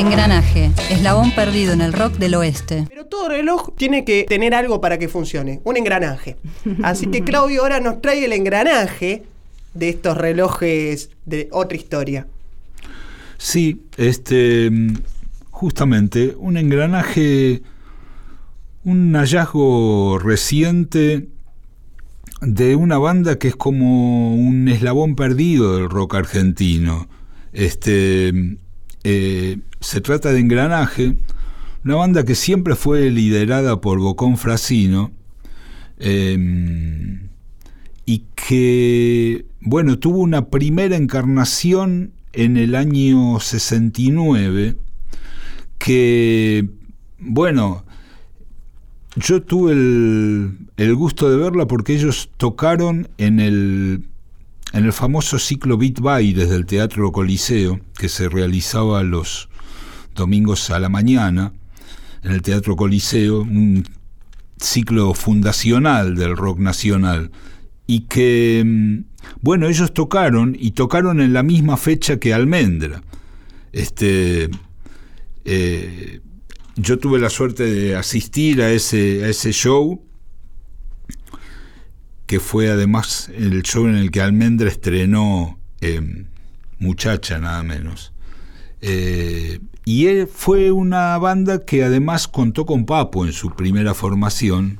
Engranaje, eslabón perdido en el rock del oeste. Pero todo reloj tiene que tener algo para que funcione, un engranaje. Así que Claudio ahora nos trae el engranaje de estos relojes de otra historia. Sí, este justamente un engranaje un hallazgo reciente de una banda que es como un eslabón perdido del rock argentino. Este, eh, se trata de Engranaje, una banda que siempre fue liderada por Bocón Frasino em, y que, bueno, tuvo una primera encarnación en el año 69 que, bueno, yo tuve el, gusto de verla porque ellos tocaron en el, en el famoso ciclo Beat By desde el Teatro Coliseo, que se realizaba los domingos a la mañana, en el Teatro Coliseo, un ciclo fundacional del rock nacional. Y que, mm, bueno, ellos tocaron y tocaron en la misma fecha que Almendra. Este. Eh, yo tuve la suerte de asistir a ese, a ese show, que fue además el show en el que Almendra estrenó em, Muchacha, nada menos. Eh, y él fue una banda que además contó con Papo en su primera formación.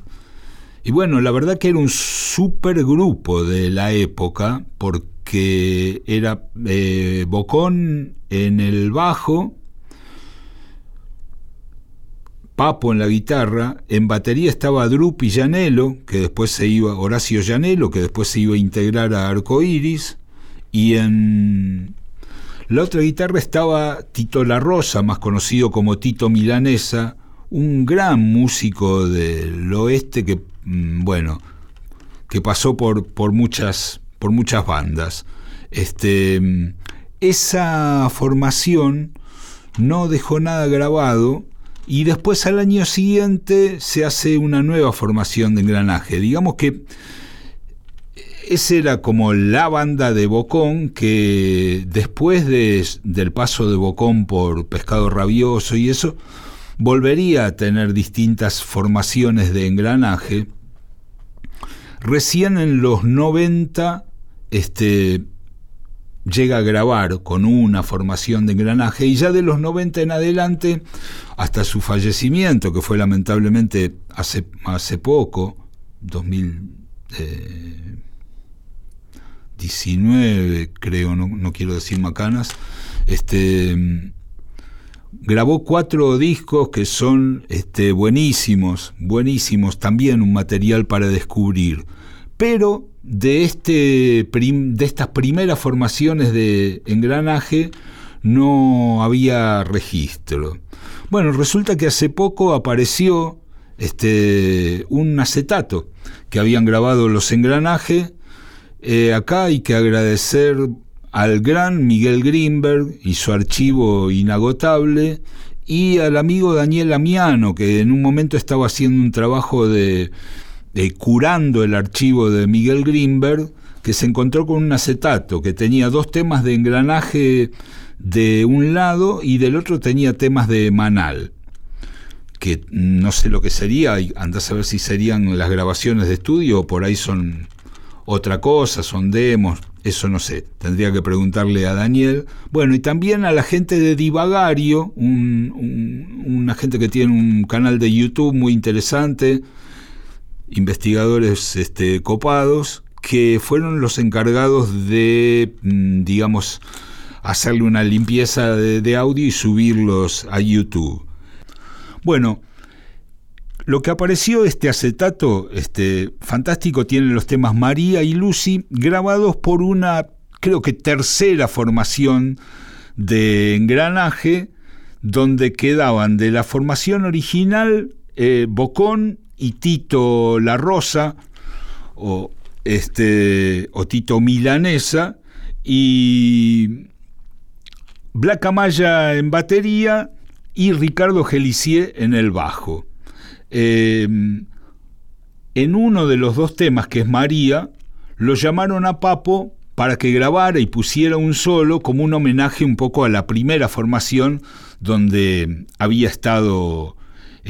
Y bueno, la verdad que era un super grupo de la época, porque era eh, Bocón en el bajo, Papo en la guitarra, en batería estaba Drupi Llanelo, que después se iba, Horacio Llanelo, que después se iba a integrar a Arcoiris, y en la otra guitarra estaba Tito La Rosa, más conocido como Tito Milanesa, un gran músico del oeste que, mm, bueno, que pasó por, por, muchas, por muchas bandas. Este, esa formación no dejó nada grabado y después al año siguiente se hace una nueva formación de engranaje. Digamos que esa era como la banda de Bocón que después del paso de Bocón por Pescado Rabioso y eso, volvería a tener distintas formaciones de engranaje. Recién en los 90 este, llega a grabar con una formación de engranaje y ya de los 90 en adelante, hasta su fallecimiento, que fue lamentablemente hace, hace poco, 2019 eh, creo, no, quiero decir macanas, este, grabó cuatro discos que son este, buenísimos, buenísimos, también un material para descubrir, pero de, este de estas primeras formaciones de engranaje no había registro. Bueno, resulta que hace poco apareció este, un acetato que habían grabado los engranajes. Eh, acá hay que agradecer al gran Miguel Greenberg y su archivo inagotable y al amigo Daniel Amiano, que en un momento estaba haciendo un trabajo de curando el archivo de Miguel Greenberg, que se encontró con un acetato que tenía dos temas de engranaje de un lado y del otro tenía temas de Manal, que no sé lo que sería, andás a ver si serían las grabaciones de estudio o por ahí son otra cosa, son demos, eso no sé, tendría que preguntarle a Daniel. Bueno, y también a la gente de Divagario, una gente que tiene un canal de YouTube muy interesante, investigadores este, copados que fueron los encargados de, mm, digamos, hacerle una limpieza de, audio y subirlos a YouTube. Bueno, lo que apareció este acetato, este fantástico, tiene los temas María y Lucy grabados por una, creo que tercera formación de engranaje, donde quedaban de la formación original eh, Bocón y Tito La Rosa, o, este, o Tito Milanesa, y Black Amaya en batería y Ricardo Gelicier en el bajo. Em, en uno de los dos temas, que es María, lo llamaron a Papo para que grabara y pusiera un solo como un homenaje un poco a la primera formación donde había estado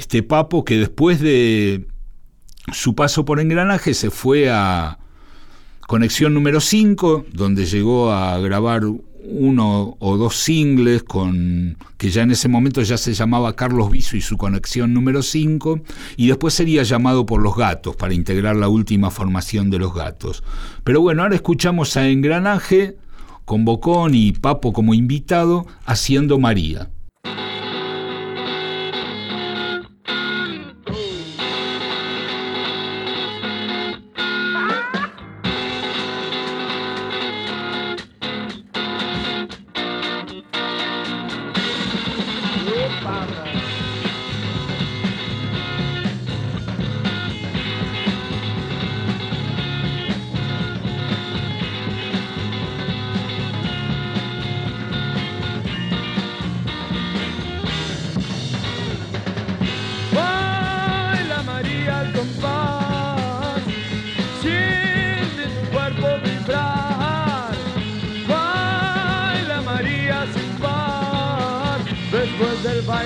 este Papo, que después de su paso por engranaje se fue a Conexión número 5, donde llegó a grabar uno o dos singles con que ya en ese momento ya se llamaba Carlos Viso y su conexión número 5 y después sería llamado por Los Gatos para integrar la última formación de Los Gatos. Pero bueno, ahora escuchamos a Engranaje con Bocón y Papo como invitado haciendo María.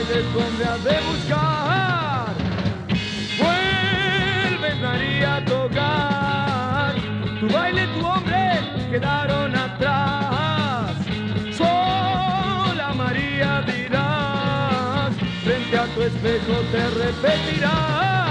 veces donde has de buscar. Vuelve María a tocar. Tu baile, tu hombre quedaron atrás. Sola María dirás, frente a tu espejo te repetirás.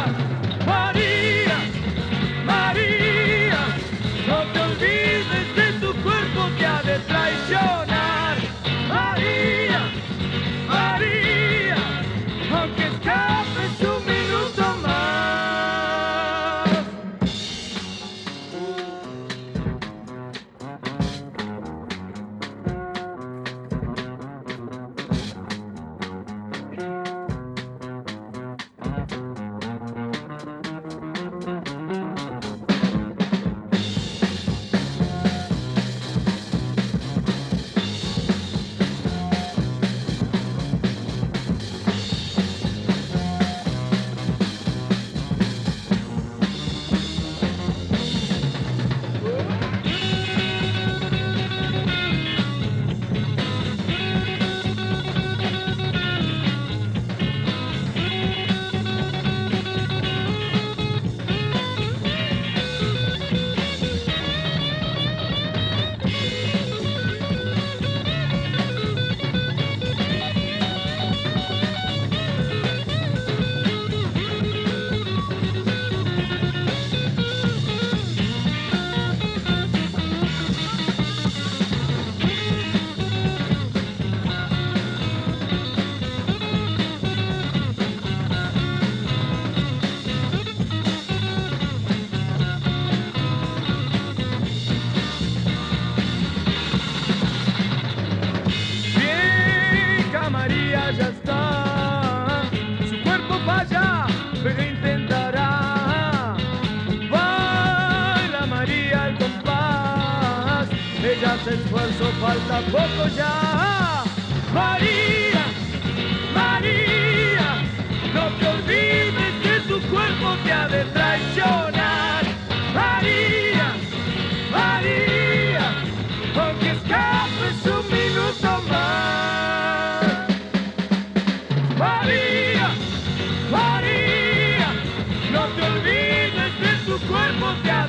música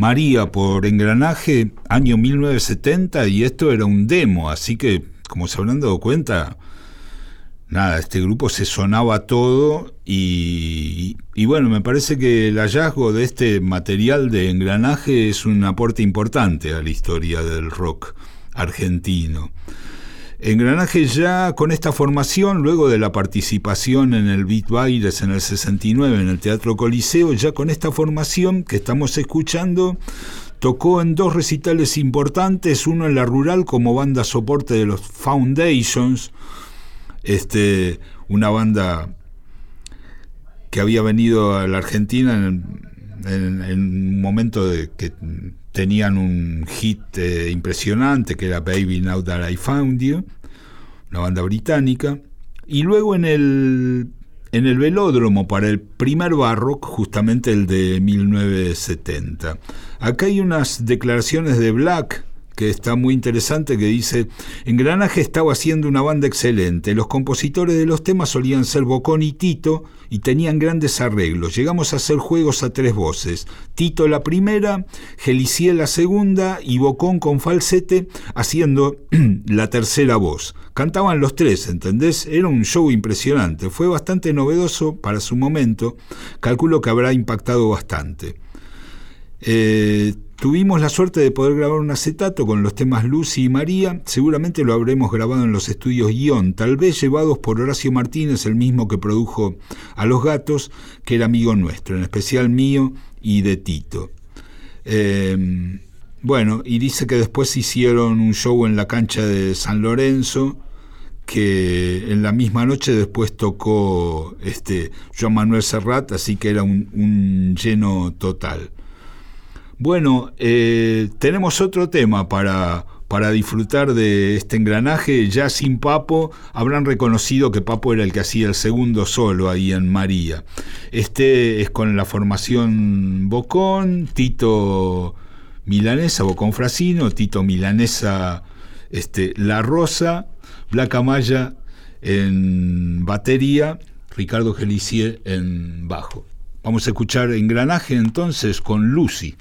María por engranaje, año 1970, y esto era un demo, así que, como se habrán dado cuenta, nada, este grupo se sonaba todo y, y, bueno, me parece que el hallazgo de este material de engranaje es un aporte importante a la historia del rock argentino. Engranaje ya con esta formación, luego de la participación en el Beat Baires en el 69 en el Teatro Coliseo, ya con esta formación que estamos escuchando, tocó en dos recitales importantes, uno en la rural como banda soporte de los Foundations, este, una banda que había venido a la Argentina en, un momento de que tenían un hit eh, impresionante que era Baby Now That I Found You, una banda británica, y luego en el, en el velódromo para el primer barrock, justamente el de 1970. Acá hay unas declaraciones de Black que está muy interesante, que dice, Engranaje estaba haciendo una banda excelente, los compositores de los temas solían ser Bocón y Tito, y tenían grandes arreglos. Llegamos a hacer juegos a tres voces, Tito la primera, Geliciel la segunda, y Bocón con falsete haciendo la tercera voz. Cantaban los tres, ¿entendés? Era un show impresionante, fue bastante novedoso para su momento, calculo que habrá impactado bastante. Eh, Tuvimos la suerte de poder grabar un acetato con los temas Lucy y María, seguramente lo habremos grabado en los estudios Guión, tal vez llevados por Horacio Martínez, el mismo que produjo A los Gatos, que era amigo nuestro, en especial mío y de Tito. Em, bueno, y dice que después hicieron un show en la cancha de San Lorenzo, que en la misma noche después tocó este Joan Manuel Serrat, así que era un lleno total. Bueno, eh, tenemos otro tema para, para disfrutar de este engranaje. Ya sin Papo, habrán reconocido que Papo era el que hacía el segundo solo ahí en María. Este es con la formación Bocón, Tito Milanesa, Bocón Frasino, Tito Milanesa, este, La Rosa, Blanca Maya en batería, Ricardo Gelicier en bajo. Vamos a escuchar Engranaje entonces con Lucy.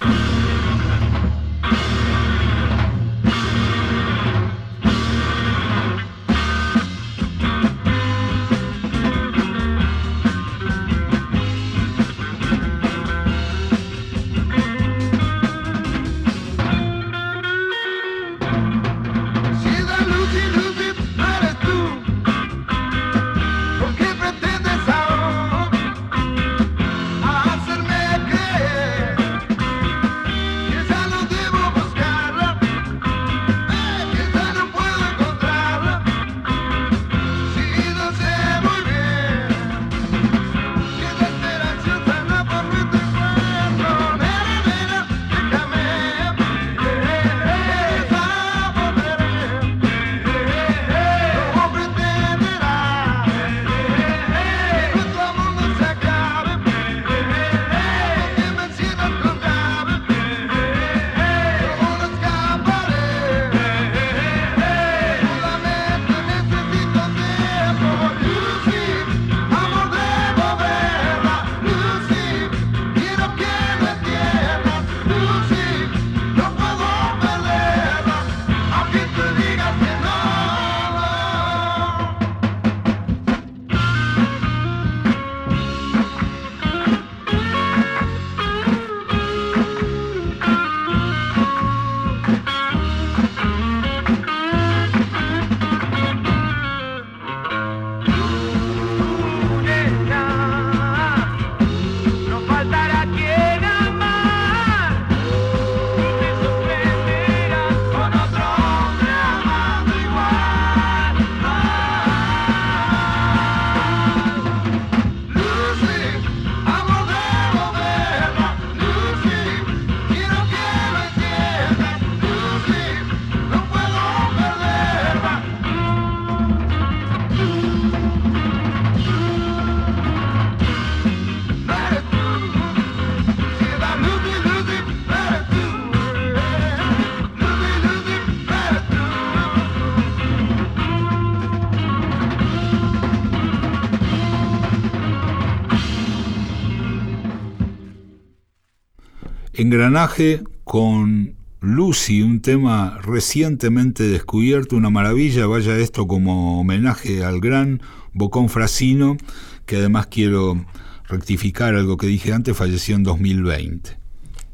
Engranaje con Lucy, un tema recientemente descubierto, una maravilla, vaya esto como homenaje al gran Bocón Frasino, que además quiero rectificar algo que dije antes, falleció en 2020.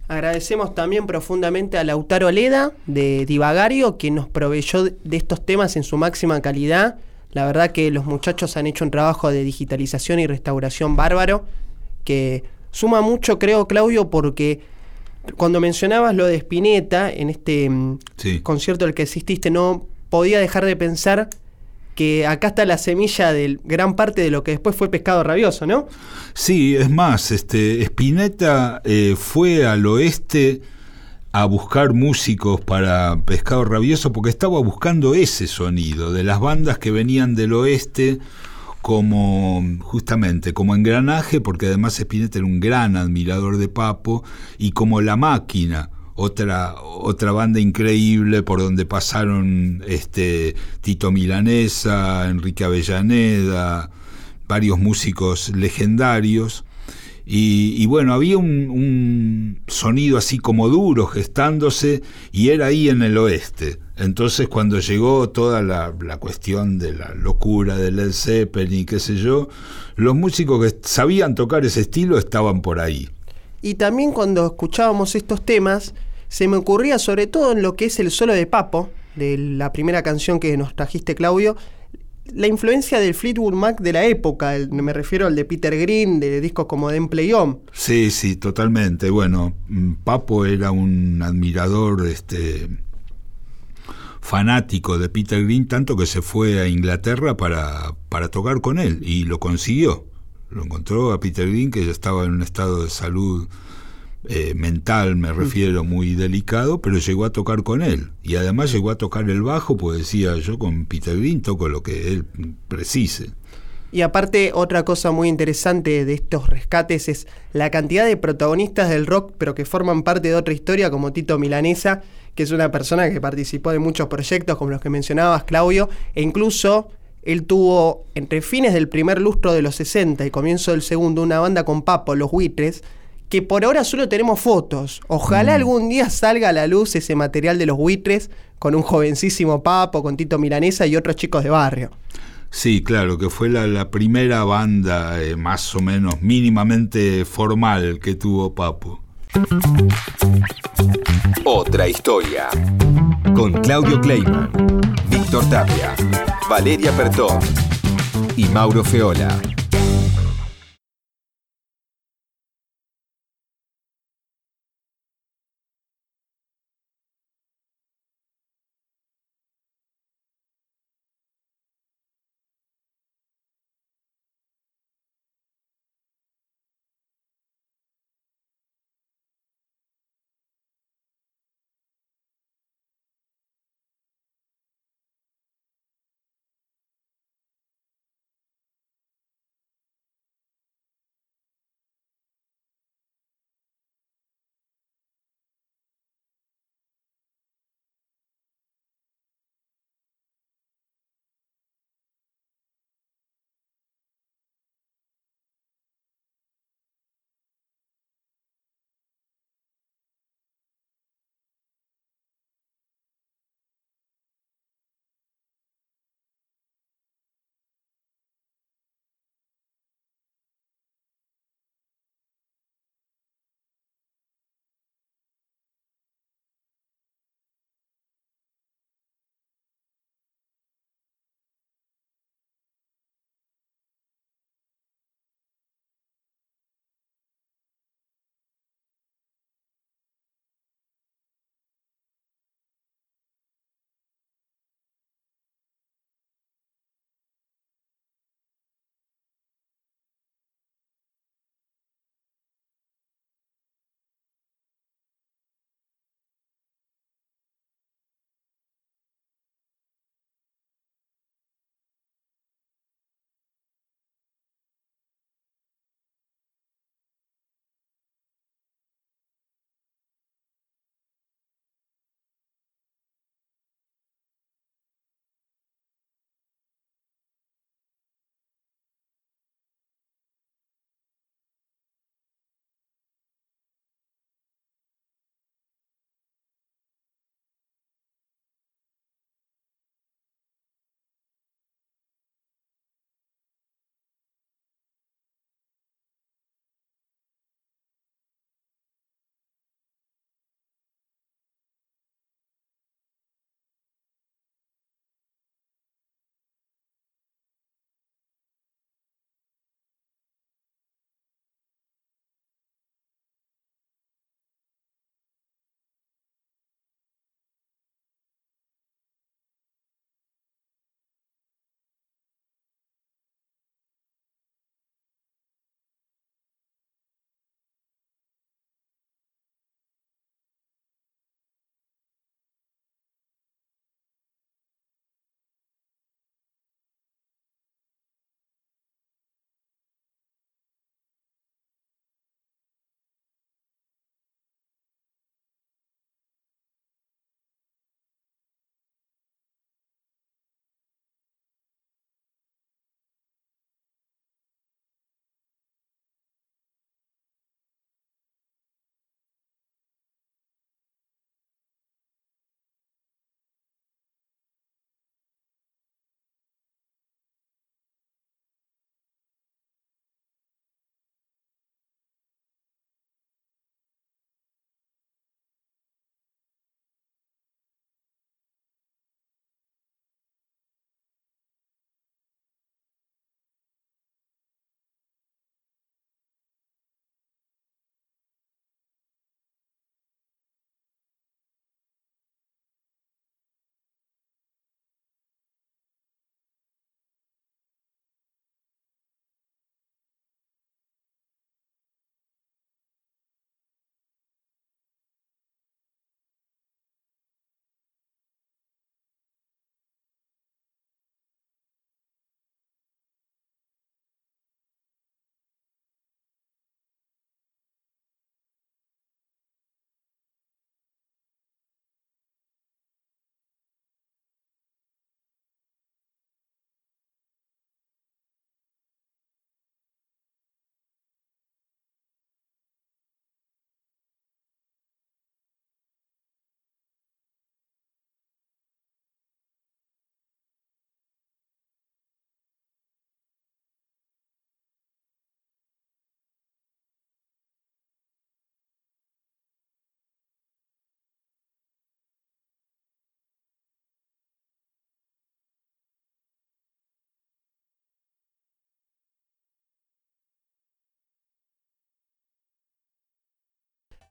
Agradecemos también profundamente a Lautaro Leda de Divagario, que nos proveyó de estos temas en su máxima calidad. La verdad que los muchachos han hecho un trabajo de digitalización y restauración bárbaro, que suma mucho, creo, Claudio, porque cuando mencionabas lo de Spinetta en este mm, concierto al que asististe, no podía dejar de pensar que acá está la semilla de gran parte de lo que después fue Pescado Rabioso, ¿no? Sí, es más, este, Spinetta eh, fue al oeste a buscar músicos para Pescado Rabioso porque estaba buscando ese sonido de las bandas que venían del oeste como justamente como engranaje, porque además Spinetta era un gran admirador de Papo, y como La Máquina, otra, otra banda increíble por donde pasaron este, Tito Milanesa, Enrique Avellaneda, varios músicos legendarios. Y, bueno, había un, sonido así como duro gestándose y era ahí en el oeste. Entonces cuando llegó toda la, cuestión de la locura del Led Zeppelin y qué sé yo, los músicos que sabían tocar ese estilo estaban por ahí. Y también cuando escuchábamos estos temas, se me ocurría sobre todo en lo que es el solo de Papo, de la primera canción que nos trajiste Claudio, la influencia del Fleetwood Mac de la época, me refiero al de Peter Green, de discos como Den Play On. Sí, sí, totalmente. Bueno, mm, Papo era un admirador este, fanático de Peter Green, tanto que se fue a Inglaterra para, para tocar con él y lo consiguió. Lo encontró a Peter Green, que ya estaba en un estado de salud eh, mental, me mm. refiero, muy delicado, pero llegó a tocar con él. Y además llegó a tocar el bajo, pues decía yo con Peter Green toco lo que él precise. Y aparte, otra cosa muy interesante de estos rescates es la cantidad de protagonistas del rock, pero que forman parte de otra historia, como Tito Milanesa, que es una persona que participó de muchos proyectos, como los que mencionabas, Claudio, e incluso él tuvo, entre fines del primer lustro de los 60 y comienzo del segundo, una banda con Papo, Los Buitres, que por ahora solo tenemos fotos. Ojalá mm. algún día salga a la luz ese material de los buitres con un jovencísimo Papo, con Tito Milanesa y otros chicos de barrio. Sí, claro, que fue la, primera banda eh, más o menos mínimamente formal que tuvo Papo. Otra historia. Con Claudio Kleiman, Víctor Tapia, Valeria Pertón y Mauro Feola.